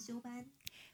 修班。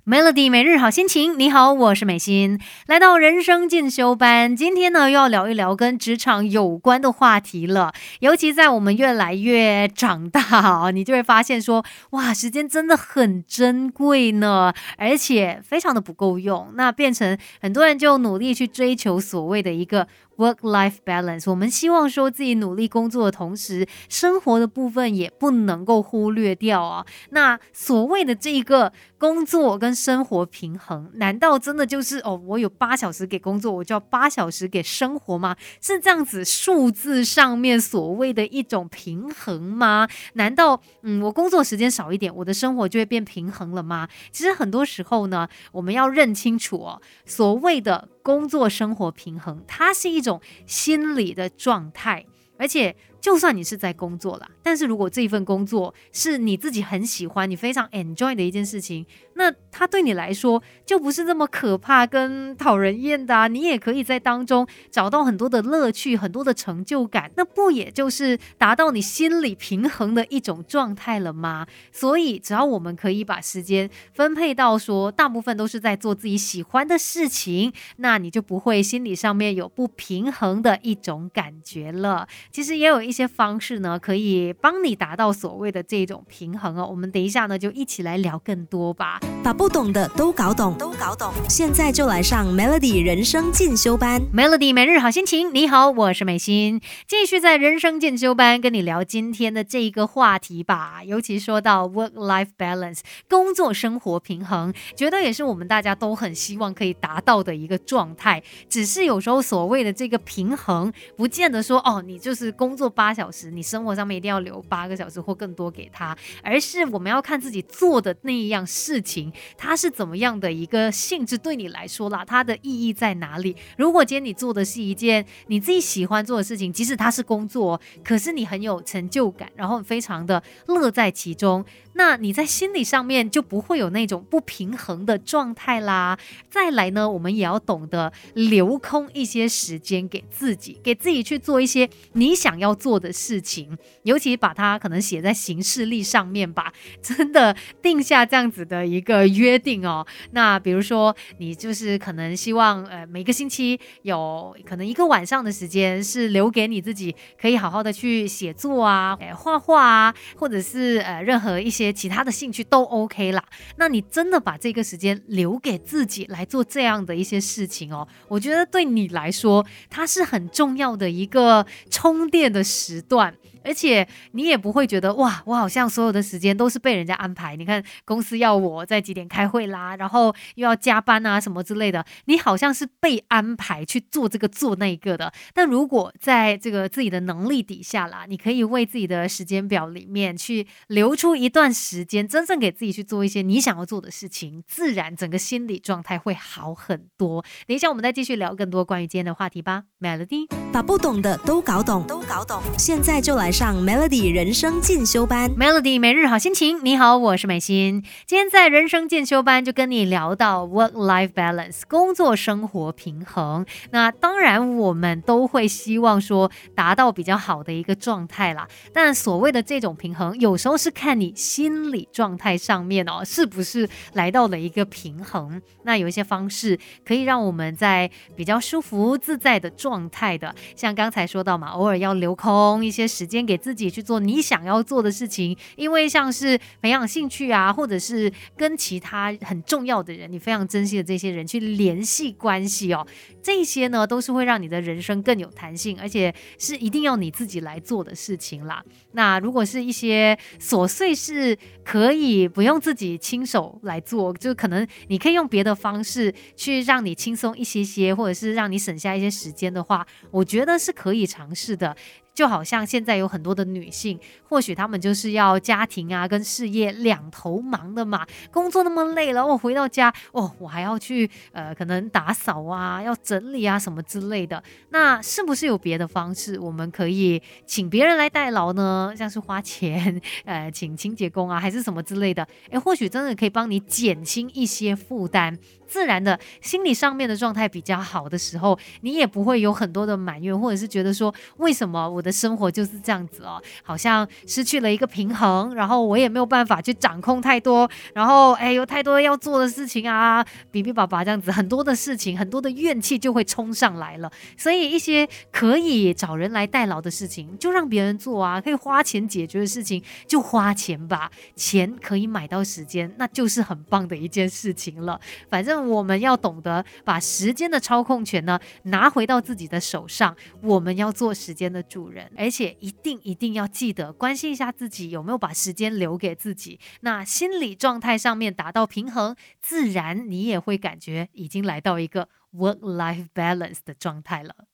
Melody 每日好心情，你好，我是美心，来到人生进修班。今天呢，又要聊一聊跟职场有关的话题了。尤其在我们越来越长大哦，你就会发现说，哇，时间真的很珍贵呢，而且非常的不够用。那变成很多人就努力去追求所谓的一个。Work-life balance，我们希望说自己努力工作的同时，生活的部分也不能够忽略掉啊。那所谓的这一个工作跟生活平衡，难道真的就是哦，我有八小时给工作，我就要八小时给生活吗？是这样子数字上面所谓的一种平衡吗？难道嗯，我工作时间少一点，我的生活就会变平衡了吗？其实很多时候呢，我们要认清楚哦，所谓的。工作生活平衡，它是一种心理的状态，而且。就算你是在工作了，但是如果这一份工作是你自己很喜欢、你非常 enjoy 的一件事情，那它对你来说就不是那么可怕跟讨人厌的啊！你也可以在当中找到很多的乐趣、很多的成就感，那不也就是达到你心理平衡的一种状态了吗？所以，只要我们可以把时间分配到说大部分都是在做自己喜欢的事情，那你就不会心理上面有不平衡的一种感觉了。其实也有一。些方式呢，可以帮你达到所谓的这种平衡哦。我们等一下呢，就一起来聊更多吧。把不懂的都搞懂，都搞懂。现在就来上 Melody 人生进修班。Melody 每日好心情，你好，我是美心，继续在人生进修班跟你聊今天的这一个话题吧。尤其说到 work-life balance，工作生活平衡，觉得也是我们大家都很希望可以达到的一个状态。只是有时候所谓的这个平衡，不见得说哦，你就是工作八。小时，你生活上面一定要留八个小时或更多给他，而是我们要看自己做的那一样事情，它是怎么样的一个性质，对你来说啦，它的意义在哪里？如果今天你做的是一件你自己喜欢做的事情，即使它是工作，可是你很有成就感，然后非常的乐在其中。那你在心理上面就不会有那种不平衡的状态啦。再来呢，我们也要懂得留空一些时间给自己，给自己去做一些你想要做的事情，尤其把它可能写在行事历上面吧。真的定下这样子的一个约定哦。那比如说，你就是可能希望呃每个星期有可能一个晚上的时间是留给你自己，可以好好的去写作啊，哎画画啊，或者是呃任何一些。其他的兴趣都 OK 啦，那你真的把这个时间留给自己来做这样的一些事情哦，我觉得对你来说，它是很重要的一个充电的时段。而且你也不会觉得哇，我好像所有的时间都是被人家安排。你看公司要我在几点开会啦，然后又要加班啊什么之类的，你好像是被安排去做这个做那个的。但如果在这个自己的能力底下啦，你可以为自己的时间表里面去留出一段时间，真正给自己去做一些你想要做的事情，自然整个心理状态会好很多。等一下我们再继续聊更多关于今天的话题吧。Melody，把不懂的都搞懂，都搞懂。现在就来。上 Melody 人生进修班，Melody 每日好心情。你好，我是美心。今天在人生进修班就跟你聊到 work-life balance，工作生活平衡。那当然，我们都会希望说达到比较好的一个状态啦。但所谓的这种平衡，有时候是看你心理状态上面哦，是不是来到了一个平衡。那有一些方式可以让我们在比较舒服自在的状状态的，像刚才说到嘛，偶尔要留空一些时间。给自己去做你想要做的事情，因为像是培养兴趣啊，或者是跟其他很重要的人，你非常珍惜的这些人去联系关系哦，这些呢都是会让你的人生更有弹性，而且是一定要你自己来做的事情啦。那如果是一些琐碎事可以不用自己亲手来做，就可能你可以用别的方式去让你轻松一些些，或者是让你省下一些时间的话，我觉得是可以尝试的。就好像现在有很多的女性，或许她们就是要家庭啊跟事业两头忙的嘛，工作那么累了，我回到家哦，我还要去呃可能打扫啊，要整理啊什么之类的。那是不是有别的方式，我们可以请别人来代劳呢？像是花钱呃请清洁工啊，还是什么之类的？诶，或许真的可以帮你减轻一些负担。自然的心理上面的状态比较好的时候，你也不会有很多的埋怨，或者是觉得说为什么我。的生活就是这样子哦，好像失去了一个平衡，然后我也没有办法去掌控太多，然后哎，有太多要做的事情啊，比比爸爸这样子，很多的事情，很多的怨气就会冲上来了。所以一些可以找人来代劳的事情，就让别人做啊，可以花钱解决的事情就花钱吧，钱可以买到时间，那就是很棒的一件事情了。反正我们要懂得把时间的操控权呢拿回到自己的手上，我们要做时间的主人而且一定一定要记得关心一下自己有没有把时间留给自己。那心理状态上面达到平衡，自然你也会感觉已经来到一个 work life balance 的状态了。